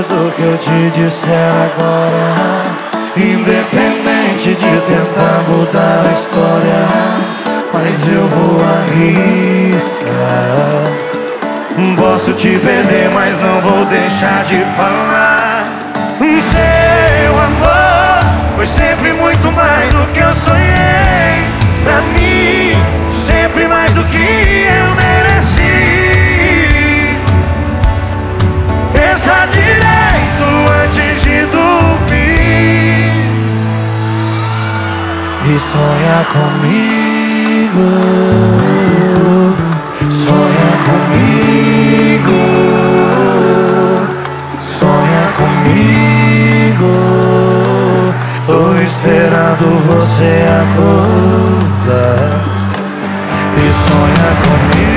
que eu te disser agora. Independente de tentar mudar a história Mas eu vou arriscar. Posso te perder, mas não vou deixar de falar. Seu sonha comigo. Sonha comigo. Sonha comigo. Tô esperando você acordar. E sonha comigo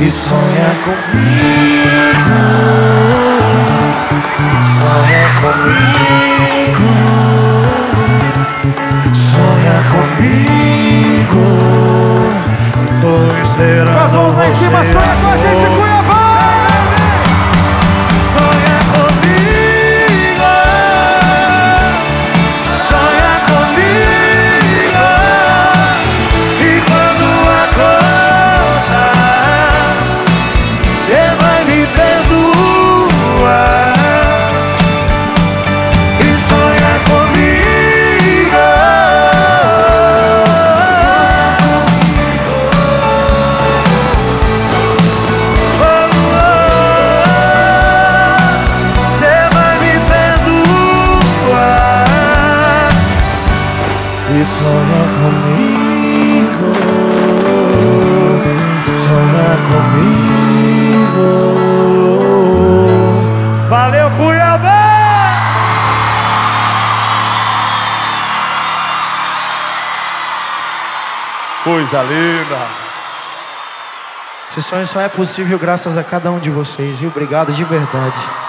E sonha comigo. Sonha comigo. Sonha comigo. Tô esperando Com as mãos lá em cima, sonha com a gente, comigo Sonha comigo Valeu, Cuiabá! Coisa linda! Esse sonho só é possível graças a cada um de vocês, e obrigado de verdade.